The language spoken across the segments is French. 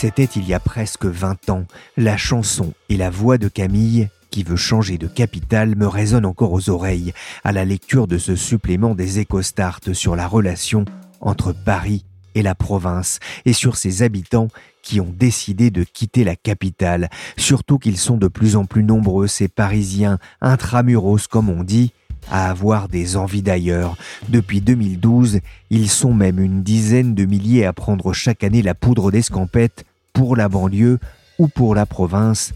C'était il y a presque 20 ans. La chanson et la voix de Camille, qui veut changer de capitale, me résonnent encore aux oreilles à la lecture de ce supplément des EcoStart sur la relation entre Paris et la province et sur ses habitants qui ont décidé de quitter la capitale, surtout qu'ils sont de plus en plus nombreux, ces Parisiens intramuros comme on dit, à avoir des envies d'ailleurs. Depuis 2012, ils sont même une dizaine de milliers à prendre chaque année la poudre d'escampette pour la banlieue ou pour la province,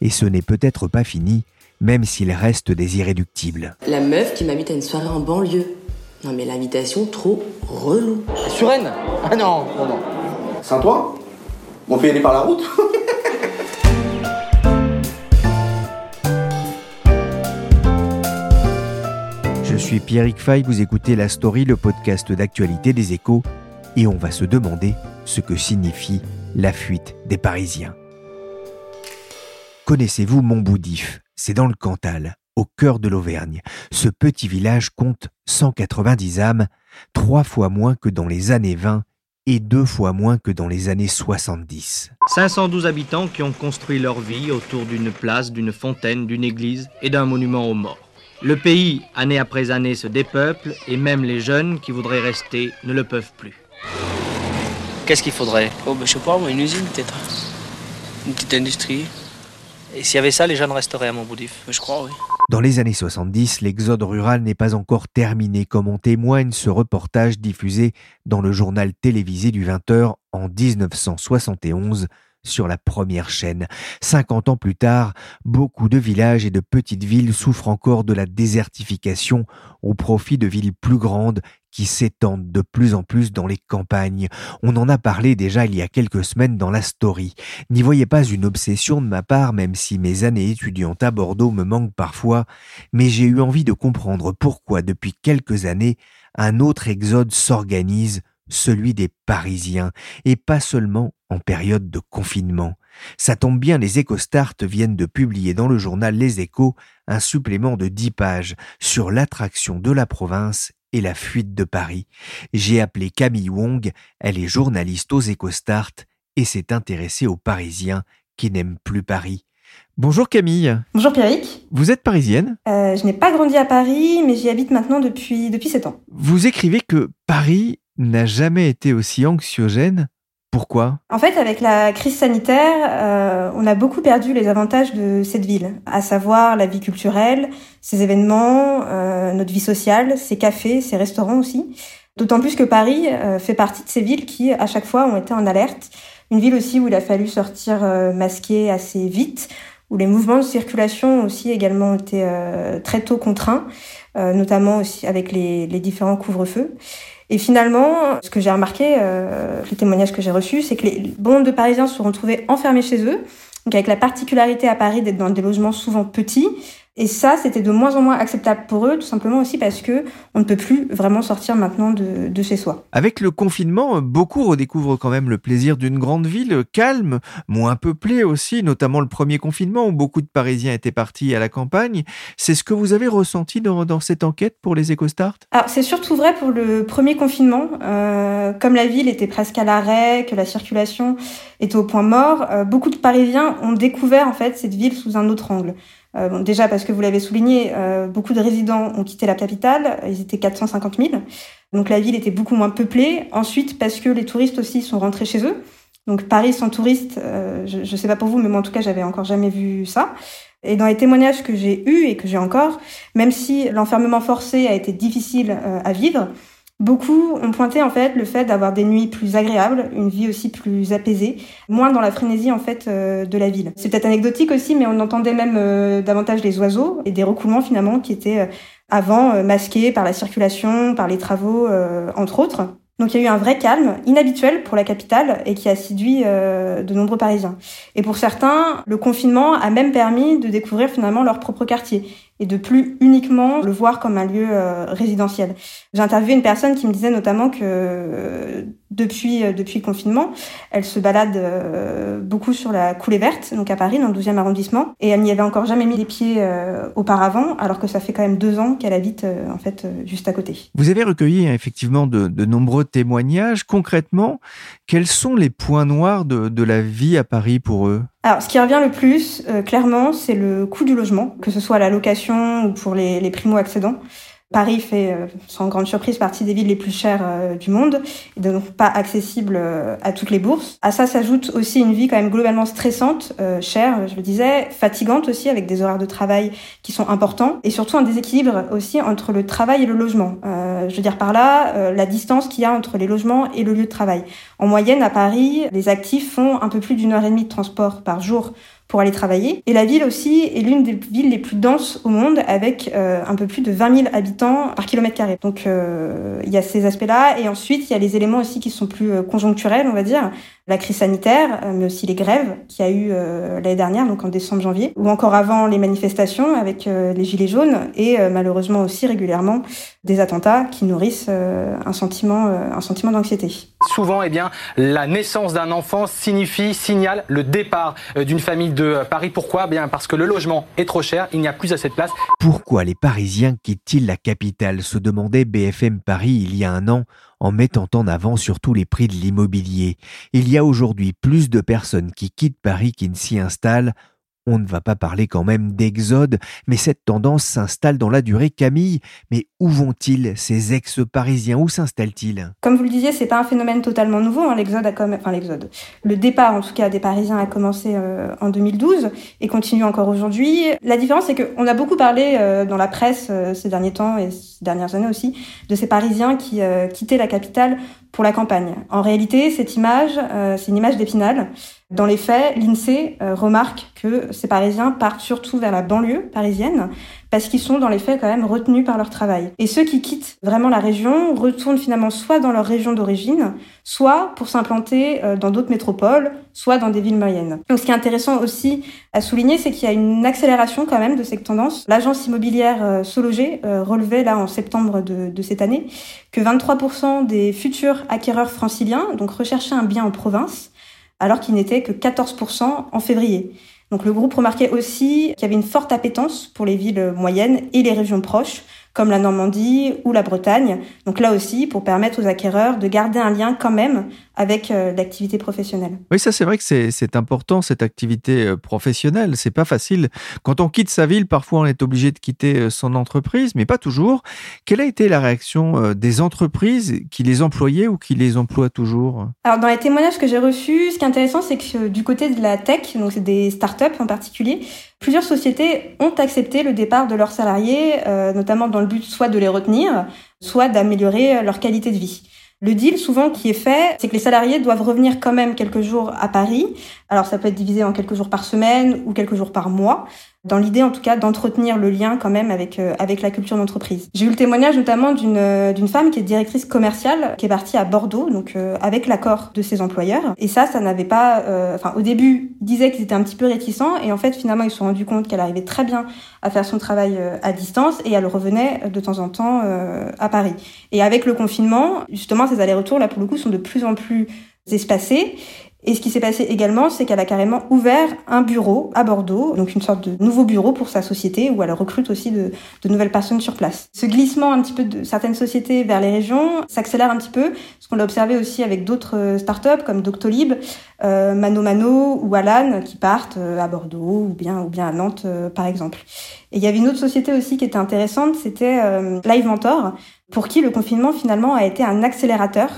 et ce n'est peut-être pas fini, même s'il reste des irréductibles. La meuf qui m'invite à une soirée en banlieue. Non mais l'invitation trop relou. Suresnes Ah non, non, non. Saint-Ouen? On peut y aller par la route Je suis Pierrick Fay, vous écoutez La Story, le podcast d'actualité des échos, et on va se demander ce que signifie la fuite des Parisiens. Connaissez-vous Montboudif? C'est dans le Cantal, au cœur de l'Auvergne. Ce petit village compte 190 âmes, trois fois moins que dans les années 20 et deux fois moins que dans les années 70. 512 habitants qui ont construit leur vie autour d'une place, d'une fontaine, d'une église et d'un monument aux morts. Le pays, année après année, se dépeuple et même les jeunes qui voudraient rester ne le peuvent plus. Qu'est-ce qu'il faudrait? Oh, bah, je sais pas, moi, une usine peut-être. Une petite industrie. Et s'il y avait ça, les jeunes resteraient à Montboudif? Je crois, oui. Dans les années 70, l'exode rural n'est pas encore terminé, comme en témoigne ce reportage diffusé dans le journal télévisé du 20h en 1971 sur la première chaîne. 50 ans plus tard, beaucoup de villages et de petites villes souffrent encore de la désertification au profit de villes plus grandes qui s'étendent de plus en plus dans les campagnes. On en a parlé déjà il y a quelques semaines dans la story. N'y voyez pas une obsession de ma part, même si mes années étudiantes à Bordeaux me manquent parfois, mais j'ai eu envie de comprendre pourquoi depuis quelques années un autre exode s'organise celui des Parisiens, et pas seulement en période de confinement. Ça tombe bien, les EcoStart viennent de publier dans le journal Les Échos un supplément de 10 pages sur l'attraction de la province et la fuite de Paris. J'ai appelé Camille Wong, elle est journaliste aux EcoStart et s'est intéressée aux Parisiens qui n'aiment plus Paris. Bonjour Camille. Bonjour Pierrick. Vous êtes parisienne? Euh, je n'ai pas grandi à Paris, mais j'y habite maintenant depuis, depuis 7 ans. Vous écrivez que Paris n'a jamais été aussi anxiogène. Pourquoi? En fait, avec la crise sanitaire, euh, on a beaucoup perdu les avantages de cette ville, à savoir la vie culturelle, ses événements, euh, notre vie sociale, ses cafés, ses restaurants aussi. D'autant plus que Paris euh, fait partie de ces villes qui, à chaque fois, ont été en alerte. Une ville aussi où il a fallu sortir euh, masqué assez vite, où les mouvements de circulation aussi également été euh, très tôt contraints, euh, notamment aussi avec les, les différents couvre-feux. Et finalement, ce que j'ai remarqué, euh, les témoignages que j'ai reçus, c'est que les bon de Parisiens se sont retrouvés enfermés chez eux, donc avec la particularité à Paris d'être dans des logements souvent petits. Et ça, c'était de moins en moins acceptable pour eux, tout simplement aussi parce que on ne peut plus vraiment sortir maintenant de, de chez soi. Avec le confinement, beaucoup redécouvrent quand même le plaisir d'une grande ville calme, moins peuplée aussi, notamment le premier confinement où beaucoup de Parisiens étaient partis à la campagne. C'est ce que vous avez ressenti dans, dans cette enquête pour les EcoStart Alors c'est surtout vrai pour le premier confinement, euh, comme la ville était presque à l'arrêt, que la circulation était au point mort, euh, beaucoup de Parisiens ont découvert en fait cette ville sous un autre angle. Euh, bon, déjà parce que vous l'avez souligné, euh, beaucoup de résidents ont quitté la capitale, ils étaient 450 000, donc la ville était beaucoup moins peuplée. Ensuite parce que les touristes aussi sont rentrés chez eux. Donc Paris sans touristes, euh, je, je sais pas pour vous, mais moi en tout cas j'avais encore jamais vu ça. Et dans les témoignages que j'ai eus et que j'ai encore, même si l'enfermement forcé a été difficile euh, à vivre, Beaucoup ont pointé en fait le fait d'avoir des nuits plus agréables, une vie aussi plus apaisée, moins dans la frénésie en fait euh, de la ville. C'est peut-être anecdotique aussi, mais on entendait même euh, davantage les oiseaux et des recoulements finalement qui étaient euh, avant masqués par la circulation, par les travaux, entre autres. Donc il y a eu un vrai calme, inhabituel pour la capitale et qui a séduit de nombreux Parisiens. Et pour certains, le confinement a même permis de découvrir finalement leur propre quartier et de plus uniquement le voir comme un lieu euh, résidentiel. J'ai interviewé une personne qui me disait notamment que euh, depuis euh, depuis le confinement, elle se balade beaucoup sur la coulée verte, donc à Paris, dans le 12e arrondissement, et elle n'y avait encore jamais mis les pieds auparavant, alors que ça fait quand même deux ans qu'elle habite en fait juste à côté. Vous avez recueilli effectivement de, de, nombreux témoignages. Concrètement, quels sont les points noirs de, de la vie à Paris pour eux? Alors, ce qui revient le plus, clairement, c'est le coût du logement, que ce soit à la location ou pour les, les primo-accédants. Paris fait, euh, sans grande surprise, partie des villes les plus chères euh, du monde, et donc pas accessible euh, à toutes les bourses. À ça s'ajoute aussi une vie quand même globalement stressante, chère, je le disais, fatigante aussi, avec des horaires de travail qui sont importants, et surtout un déséquilibre aussi entre le travail et le logement. je veux dire par là, la distance qu'il y a entre les logements et le lieu de travail. En moyenne, à Paris, les actifs font un peu plus d'une heure et demie de transport par jour pour aller travailler. Et la ville aussi est l'une des villes les plus denses au monde, avec euh, un peu plus de 20 000 habitants par kilomètre carré. Donc euh, il y a ces aspects-là. Et ensuite, il y a les éléments aussi qui sont plus euh, conjoncturels, on va dire la crise sanitaire, mais aussi les grèves qu'il y a eu l'année dernière, donc en décembre-janvier, ou encore avant les manifestations avec les gilets jaunes, et malheureusement aussi régulièrement des attentats qui nourrissent un sentiment, un sentiment d'anxiété. Souvent, eh bien, la naissance d'un enfant signifie, signale le départ d'une famille de Paris. Pourquoi? Eh Bien parce que le logement est trop cher, il n'y a plus assez de place. Pourquoi les Parisiens quittent-ils la capitale? se demandait BFM Paris il y a un an en mettant en avant surtout les prix de l'immobilier. Il y a aujourd'hui plus de personnes qui quittent Paris qui ne s'y installent on ne va pas parler quand même d'exode, mais cette tendance s'installe dans la durée. Camille, mais où vont-ils ces ex-parisiens? Où s'installent-ils? Comme vous le disiez, c'est pas un phénomène totalement nouveau. Hein. L'exode comme, enfin l'exode, le départ en tout cas des Parisiens a commencé euh, en 2012 et continue encore aujourd'hui. La différence, c'est qu'on a beaucoup parlé euh, dans la presse euh, ces derniers temps et ces dernières années aussi de ces Parisiens qui quittaient la capitale pour la campagne. En réalité, cette image, c'est une image d'Épinal. Dans les faits, l'INSEE euh, remarque que ces Parisiens partent surtout vers la banlieue parisienne parce qu'ils sont dans les faits quand même retenus par leur travail. Et ceux qui quittent vraiment la région retournent finalement soit dans leur région d'origine, soit pour s'implanter euh, dans d'autres métropoles, soit dans des villes moyennes. Donc ce qui est intéressant aussi à souligner, c'est qu'il y a une accélération quand même de cette tendance. L'agence immobilière euh, Sologer relevait là en septembre de, cette année que 23% des futurs acquéreurs franciliens donc recherchaient un bien en province alors qu'il n'était que 14% en février. Donc le groupe remarquait aussi qu'il y avait une forte appétence pour les villes moyennes et les régions proches, comme la Normandie ou la Bretagne. Donc là aussi, pour permettre aux acquéreurs de garder un lien quand même avec euh, l'activité professionnelle. Oui, ça c'est vrai que c'est important, cette activité euh, professionnelle. C'est pas facile. Quand on quitte sa ville, parfois on est obligé de quitter euh, son entreprise, mais pas toujours. Quelle a été la réaction des entreprises qui les employaient ou qui les emploient toujours? Alors dans les témoignages que j'ai reçus, ce qui est intéressant, c'est que du côté de la tech, donc c'est des startups en particulier, plusieurs sociétés ont accepté le départ de leurs salariés, notamment dans le but soit de les retenir, soit d'améliorer leur qualité de vie. Le deal souvent qui est fait, c'est que les salariés doivent revenir quand même quelques jours à Paris. Alors ça peut être divisé en quelques jours par semaine ou quelques jours par mois dans l'idée en tout cas d'entretenir le lien quand même avec euh, avec la culture d'entreprise. J'ai eu le témoignage notamment d'une euh, d'une femme qui est directrice commerciale qui est partie à Bordeaux donc euh, avec l'accord de ses employeurs et ça ça n'avait pas enfin au début ils disaient qu'ils étaient un petit peu réticents et en fait finalement ils se sont rendus compte qu'elle arrivait très bien à faire son travail à distance et elle revenait de temps en temps à Paris. Et avec le confinement, justement ces allers-retours là pour le coup sont de plus en plus espacés et ce qui s'est passé également, c'est qu'elle a carrément ouvert un bureau à Bordeaux, donc une sorte de nouveau bureau pour sa société, où elle recrute aussi de, de nouvelles personnes sur place. Ce glissement un petit peu de certaines sociétés vers les régions s'accélère un petit peu, ce qu'on l'a observé aussi avec d'autres euh, startups comme Doctolib, euh, Mano Mano ou Alan, qui partent euh, à Bordeaux ou bien, ou bien à Nantes, euh, par exemple. Et il y avait une autre société aussi qui était intéressante, c'était Live Mentor, pour qui le confinement finalement a été un accélérateur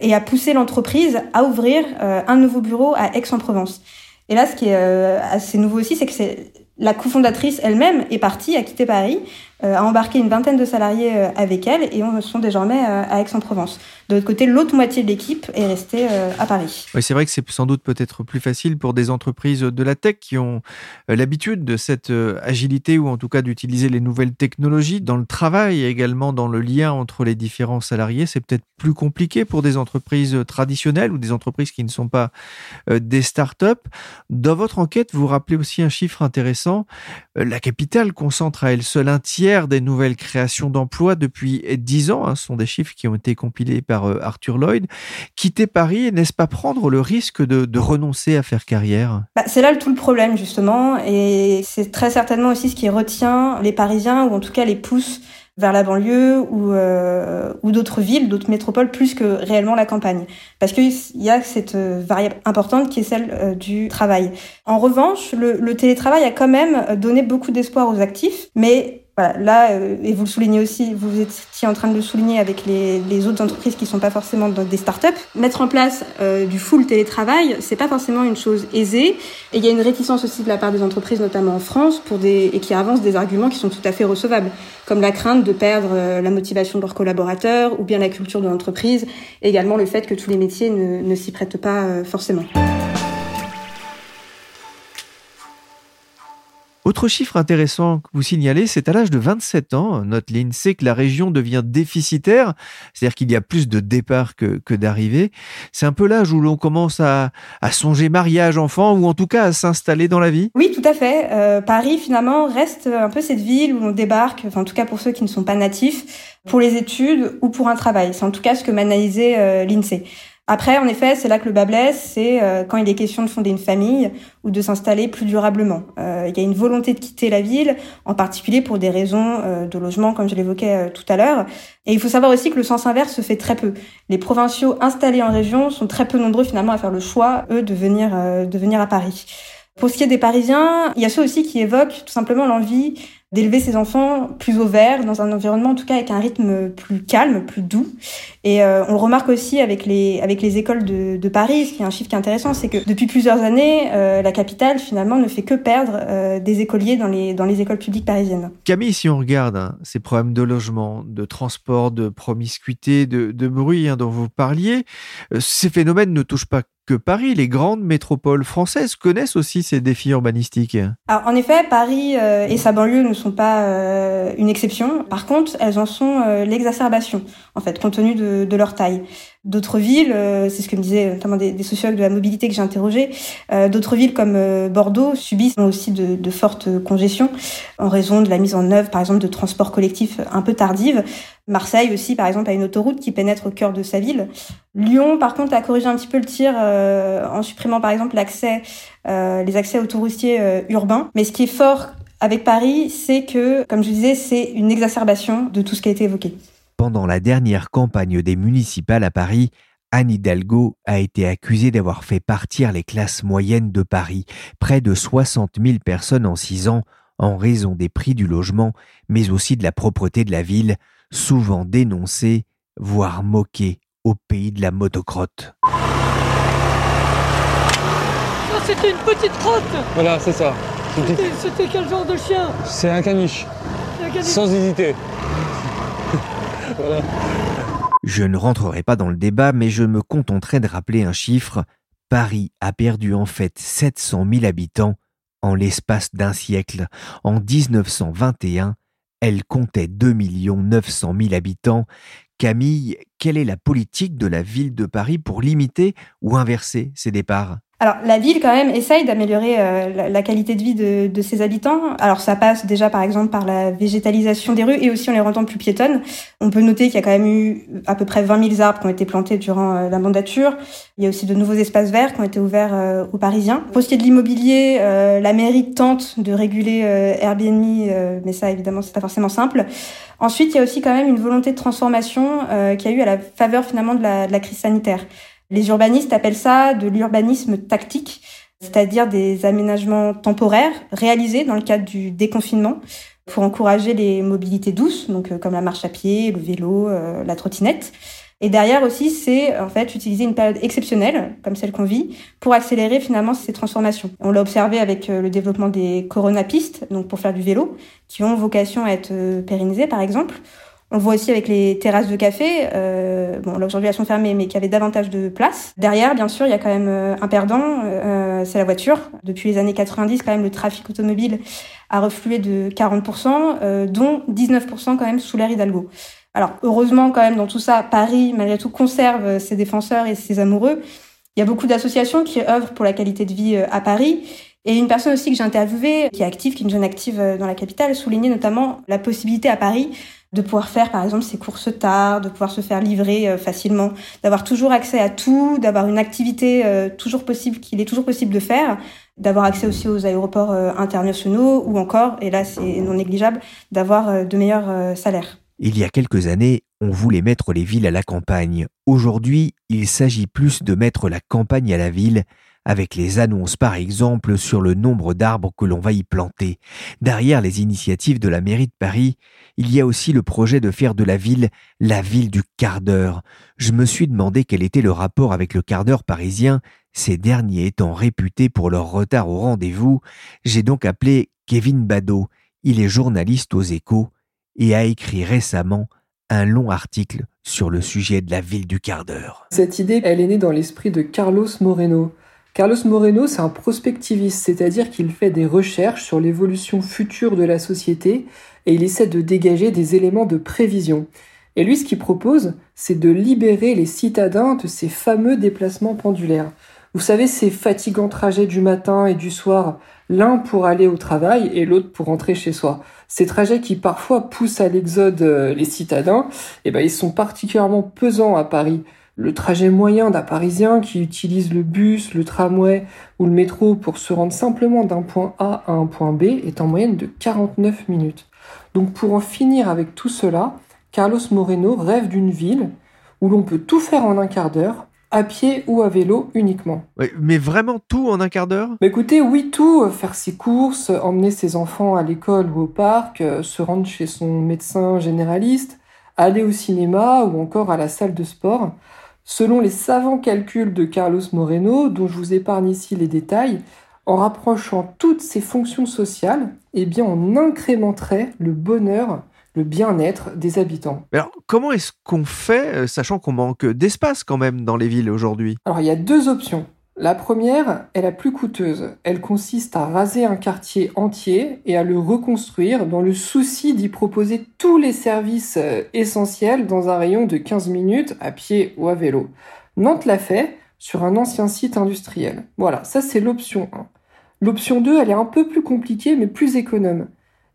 et a poussé l'entreprise à ouvrir euh, un nouveau bureau à Aix-en-Provence. Et là, ce qui est euh, assez nouveau aussi, c'est que c'est la cofondatrice elle-même est partie, a quitté Paris a embarqué une vingtaine de salariés avec elle et on sont désormais à Aix-en-Provence. De l'autre côté, l'autre moitié de l'équipe est restée à Paris. Oui, c'est vrai que c'est sans doute peut-être plus facile pour des entreprises de la tech qui ont l'habitude de cette agilité ou en tout cas d'utiliser les nouvelles technologies dans le travail et également dans le lien entre les différents salariés. C'est peut-être plus compliqué pour des entreprises traditionnelles ou des entreprises qui ne sont pas des start-up. Dans votre enquête, vous rappelez aussi un chiffre intéressant. Euh, la capitale concentre à elle seule un tiers des nouvelles créations d'emplois depuis dix ans. Hein. Ce sont des chiffres qui ont été compilés par euh, Arthur Lloyd. Quitter Paris, n'est-ce pas prendre le risque de, renoncer à faire carrière? Bah, C'est là tout le problème, justement. Et c'est très certainement aussi ce qui retient les Parisiens, ou en tout cas les pousse vers la banlieue ou, euh, ou d'autres villes, d'autres métropoles, plus que réellement la campagne. Parce qu'il y a cette euh, variable importante qui est celle du travail. En revanche, le télétravail a quand même donné beaucoup d'espoir aux actifs, mais voilà, là, euh, et vous le soulignez aussi, vous étiez en train de le souligner avec les, autres entreprises qui sont pas forcément des startups. Mettre en place euh, du full télétravail, c'est pas forcément une chose aisée. Et il y a une réticence aussi de la part des entreprises, notamment en France, pour des, et qui avancent des arguments qui sont tout à fait recevables, comme la crainte de perdre euh, la motivation de leurs collaborateurs, ou bien la culture de l'entreprise, et également le fait que tous les métiers ne, ne s'y prêtent pas forcément. Autre chiffre intéressant que vous signalez, c'est à l'âge de 27 ans, notre sait que la région devient déficitaire, c'est-à-dire qu'il y a plus de départs que, que d'arrivées. C'est un peu l'âge où l'on commence à, à, songer mariage, enfant, ou en tout cas à s'installer dans la vie? Oui, tout à fait. Euh, Paris, finalement, reste un peu cette ville où on débarque, enfin, en tout cas pour ceux qui ne sont pas natifs, pour les études ou pour un travail. C'est en tout cas ce que m'analysait euh, l'INSEE. Après, en effet, c'est là que le bas blesse, c'est euh, quand il est question de fonder une famille ou de s'installer plus durablement. Euh, il y a une volonté de quitter la ville, en particulier pour des raisons euh, de logement, comme je l'évoquais tout à l'heure. Et il faut savoir aussi que le sens inverse se fait très peu. Les provinciaux installés en région sont très peu nombreux finalement à faire le choix, eux, de venir, de venir à Paris. Pour ce qui est des Parisiens, il y a ceux aussi qui évoquent tout simplement l'envie d'élever ses enfants plus au vert, dans un environnement en tout cas avec un rythme plus calme, plus doux. Et euh, on le remarque aussi avec les avec les écoles de, de Paris, ce qui est un chiffre qui est intéressant, c'est que depuis plusieurs années, euh, la capitale finalement ne fait que perdre euh, des écoliers dans les dans les écoles publiques parisiennes. Camille, si on regarde hein, ces problèmes de logement, de transport, de promiscuité, de, de bruit hein, dont vous parliez, ces phénomènes ne touchent pas que Paris, les grandes métropoles françaises connaissent aussi ces défis urbanistiques. En effet, Paris euh, et sa banlieue ne sont pas euh, une exception. Par contre, elles en sont euh, l'exacerbation, en fait, compte tenu de leur taille. D'autres villes, c'est ce que me disaient notamment des, sociologues de la mobilité que j'ai interrogés, d'autres villes comme Bordeaux subissent aussi de, fortes congestions en raison de la mise en œuvre, par exemple, de transports collectifs un peu tardives. Marseille aussi, par exemple, a une autoroute qui pénètre au cœur de sa ville. Lyon, par contre, a corrigé un petit peu le tir euh, en supprimant, par exemple, l'accès, euh, les accès autoroutiers euh, urbains. Mais ce qui est fort avec Paris, c'est que, comme je disais, c'est une exacerbation de tout ce qui a été évoqué. Pendant la dernière campagne des municipales à Paris, Anne Hidalgo a été accusée d'avoir fait partir les classes moyennes de Paris, près de 60 000 personnes en six ans, en raison des prix du logement, mais aussi de la propreté de la ville, souvent dénoncée, voire moquée au pays de la motocrotte. Ça, c'était une petite crotte Voilà, c'est ça. C'était quel genre de chien? C'est un caniche. un caniche. Sans hésiter. Je ne rentrerai pas dans le débat, mais je me contenterai de rappeler un chiffre. Paris a perdu en fait 700 000 habitants en l'espace d'un siècle. En 1921, elle comptait 2 900 000 habitants. Camille, quelle est la politique de la ville de Paris pour limiter ou inverser ces départs? Alors la ville quand même essaye d'améliorer euh, la, qualité de vie de, de, ses habitants. Alors ça passe déjà par exemple par la végétalisation des rues et aussi en les rendant plus piétonnes. On peut noter qu'il y a quand même eu à peu près 20 000 arbres qui ont été plantés durant euh, la mandature. Il y a aussi de nouveaux espaces verts qui ont été ouverts euh, aux Parisiens. Pour ce qui est de l'immobilier, la mairie tente de réguler Airbnb, mais ça évidemment c'est pas forcément simple. Ensuite, il y a aussi quand même une volonté de transformation qui a eu à la faveur finalement de la, de la crise sanitaire. Les urbanistes appellent ça de l'urbanisme tactique, c'est-à-dire des aménagements temporaires réalisés dans le cadre du déconfinement pour encourager les mobilités douces, donc euh, comme la marche à pied, le vélo, euh, la trottinette. Et derrière aussi, c'est en fait utiliser une période exceptionnelle, comme celle qu'on vit, pour accélérer finalement ces transformations. On l'a observé avec le développement des coronapistes, donc pour faire du vélo, qui ont vocation à être pérennisées par exemple. On voit aussi avec les terrasses de café. Euh, bon, là aujourd'hui elles sont fermées, mais qui avaient davantage de place. Derrière, bien sûr, il y a quand même euh, un perdant, euh, c'est la voiture. Depuis les années 90, quand même, le trafic automobile a reflué de 40%, euh, dont 19% quand même sous l'ère Hidalgo. Alors heureusement quand même dans tout ça, Paris malgré tout conserve ses défenseurs et ses amoureux. Il y a beaucoup d'associations qui œuvrent pour la qualité de vie à Paris. Et une personne aussi que j'ai interviewée, qui est active, qui est une jeune active dans la capitale, soulignait notamment la possibilité à Paris de pouvoir faire par exemple ses courses tard, de pouvoir se faire livrer euh, facilement, d'avoir toujours accès à tout, d'avoir une activité euh, toujours possible qu'il est toujours possible de faire, d'avoir accès aussi aux aéroports euh, internationaux ou encore, et là c'est non négligeable, d'avoir de meilleurs salaires. Il y a quelques années, on voulait mettre les villes à la campagne. Aujourd'hui, il s'agit plus de mettre la campagne à la ville avec les annonces par exemple sur le nombre d'arbres que l'on va y planter. Derrière les initiatives de la mairie de Paris, il y a aussi le projet de faire de la ville la ville du quart d'heure. Je me suis demandé quel était le rapport avec le quart d'heure parisien, ces derniers étant réputés pour leur retard au rendez-vous. J'ai donc appelé Kevin Badeau. Il est journaliste aux échos et a écrit récemment un long article sur le sujet de la ville du quart d'heure. Cette idée, elle est née dans l'esprit de Carlos Moreno. Carlos Moreno, c'est un prospectiviste, c'est-à-dire qu'il fait des recherches sur l'évolution future de la société et il essaie de dégager des éléments de prévision. Et lui, ce qu'il propose, c'est de libérer les citadins de ces fameux déplacements pendulaires. Vous savez, ces fatigants trajets du matin et du soir, l'un pour aller au travail et l'autre pour rentrer chez soi. Ces trajets qui parfois poussent à l'exode euh, les citadins, eh ben, ils sont particulièrement pesants à Paris. Le trajet moyen d'un Parisien qui utilise le bus, le tramway ou le métro pour se rendre simplement d'un point A à un point B est en moyenne de 49 minutes. Donc pour en finir avec tout cela, Carlos Moreno rêve d'une ville où l'on peut tout faire en un quart d'heure, à pied ou à vélo uniquement. mais vraiment tout en un quart d'heure? Écoutez, oui tout, faire ses courses, emmener ses enfants à l'école ou au parc, euh, se rendre chez son médecin généraliste, aller au cinéma ou encore à la salle de sport. Selon les savants calculs de Carlos Moreno, dont je vous épargne ici les détails, en rapprochant toutes ces fonctions sociales, eh bien on incrémenterait le bonheur, le bien-être des habitants. alors comment est-ce qu'on fait, euh, sachant qu'on manque d'espace quand même dans les villes aujourd'hui? Alors il y a deux options. La première est la plus coûteuse. Elle consiste à raser un quartier entier et à le reconstruire dans le souci d'y proposer tous les services euh, essentiels dans un rayon de 15 minutes à pied ou à vélo. Nantes l'a fait sur un ancien site industriel. Voilà, ça c'est l'option 1. L'option 2, elle est un peu plus compliquée mais plus économe.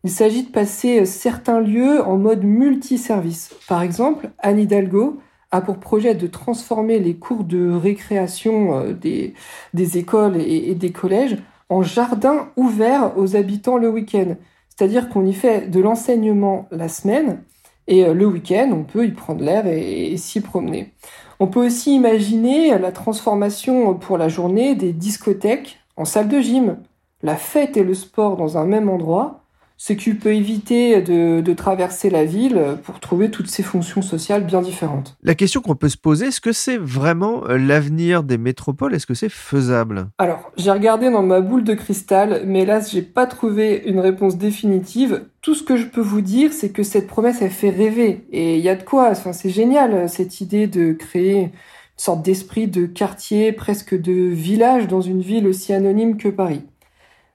Il s'agit de passer euh, certains lieux en mode multiservice. Par exemple, Anne Hidalgo a pour projet de transformer les cours de récréation euh, des, écoles et, des collèges en jardins ouverts aux habitants le week-end. C'est-à-dire qu'on y fait de l'enseignement la semaine et euh, le week-end, on peut y prendre l'air et, s'y promener. On peut aussi imaginer la transformation pour la journée des discothèques en salle de gym, la fête et le sport dans un même endroit, ce qui peut éviter de, traverser la ville pour trouver toutes ces fonctions sociales bien différentes. La question qu'on peut se poser, est-ce que c'est vraiment euh, l'avenir des métropoles? Est-ce que c'est faisable? Alors, j'ai regardé dans ma boule de cristal, mais hélas, j'ai pas trouvé une réponse définitive. Tout ce que je peux vous dire, c'est que cette promesse, elle fait rêver. Et il y a de quoi, enfin, c'est génial, cette idée de créer une sorte d'esprit de quartier, presque de village dans une ville aussi anonyme que Paris.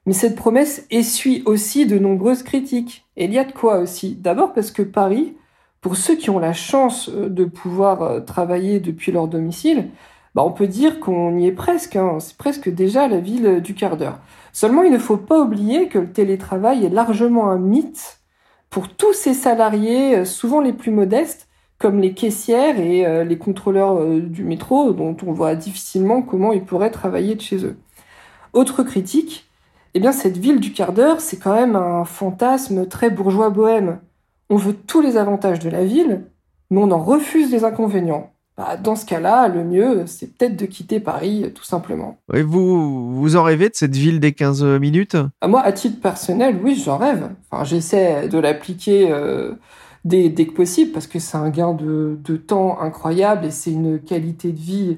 Mais cette promesse essuie aussi de nombreuses critiques. Et il y a de quoi aussi. D'abord parce que Paris, pour ceux qui ont la chance euh, de pouvoir euh, travailler depuis leur domicile, bah on peut dire qu'on y est presque. Hein. C'est presque déjà la ville du quart d'heure. Seulement, il ne faut pas oublier que le télétravail est largement un mythe pour tous ces salariés, euh, souvent les plus modestes, comme les caissières et les contrôleurs du métro, dont on voit difficilement comment ils pourraient travailler de chez eux. Autre critique, eh bien cette ville du quart d'heure, c'est quand même un fantasme très bourgeois bohème. On veut tous les avantages de la ville, mais on en refuse les inconvénients. Bah, dans ce cas-là, le mieux, c'est peut-être de quitter Paris, tout simplement. Et vous, vous en rêvez de cette ville des 15 minutes? Ah, Moi, à titre personnel, oui, j'en rêve. Enfin, j'essaie de l'appliquer euh, dès, dès que possible parce que c'est un gain de, de temps incroyable et c'est une qualité de vie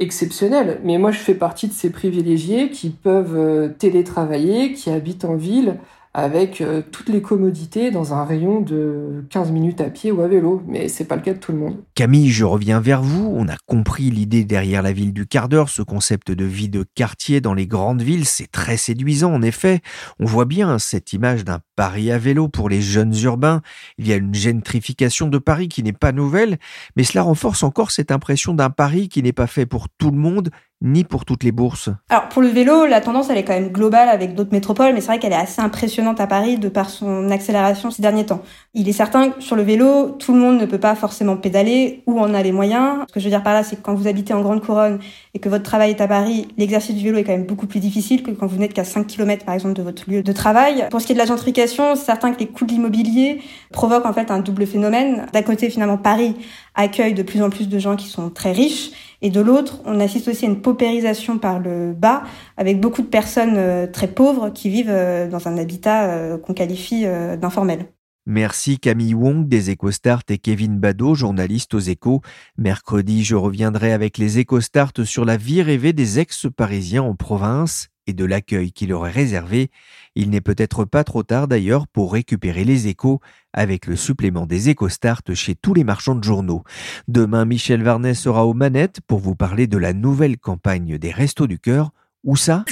exceptionnelle. Mais moi, je fais partie de ces privilégiés qui peuvent euh, télétravailler, qui habitent en ville avec euh, toutes les commodités dans un rayon de 15 minutes à pied ou à vélo, mais c'est pas le cas de tout le monde. Camille, je reviens vers vous. On a compris l'idée derrière la ville du quart d'heure, ce concept de vie de quartier dans les grandes villes, c'est très séduisant en effet. On voit bien cette image d'un Paris à vélo pour les jeunes urbains. Il y a une gentrification de Paris qui n'est pas nouvelle, mais cela renforce encore cette impression d'un Paris qui n'est pas fait pour tout le monde ni pour toutes les bourses Alors pour le vélo, la tendance elle est quand même globale avec d'autres métropoles, mais c'est vrai qu'elle est assez impressionnante à Paris de par son accélération ces derniers temps. Il est certain que sur le vélo, tout le monde ne peut pas forcément pédaler ou en a les moyens. Ce que je veux dire par là, c'est que quand vous habitez en Grande Couronne et que votre travail est à Paris, l'exercice du vélo est quand même beaucoup plus difficile que quand vous n'êtes qu'à 5 km par exemple de votre lieu de travail. Pour ce qui est de la gentrification, c'est certain que les coûts de l'immobilier provoquent en fait un double phénomène. D'un côté, finalement, Paris accueille de plus en plus de gens qui sont très riches et de l'autre, on assiste aussi à une paupérisation par le bas, avec beaucoup de personnes euh, très pauvres qui vivent euh, dans un habitat euh, qu'on qualifie d'informel. Merci Camille Wong des EcoStart et Kevin Badeau, journaliste aux échos. Mercredi, je reviendrai avec les EcoStart sur la vie rêvée des ex-parisiens en province de l'accueil qui leur est réservé. Il n'est peut-être pas trop tard d'ailleurs pour récupérer les échos avec le supplément des EcoStart chez tous les marchands de journaux. Demain, Michel Varnet sera aux manettes pour vous parler de la nouvelle campagne des Restos du Cœur. Où ça?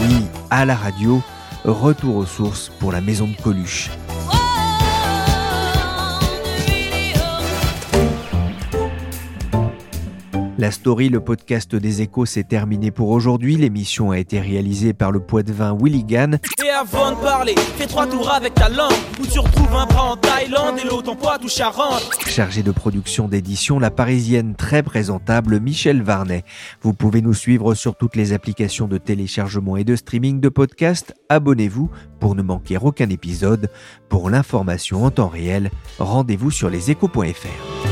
Oui, à la radio, retour aux sources pour la maison de Coluche. La story, le podcast des échos, s'est terminé pour aujourd'hui. L'émission a été réalisée par le poids-de-vin Willigan. Et avant de parler, fais trois tours avec ta langue. Où tu retrouves un bras en Thaïlande et l'autre en Poitou Charente. Chargé de production d'édition, la parisienne très présentable Michel Varnet. Vous pouvez nous suivre sur toutes les applications de téléchargement et de streaming de podcasts. Abonnez-vous pour ne manquer aucun épisode. Pour l'information en temps réel, rendez-vous sur leséchos.fr.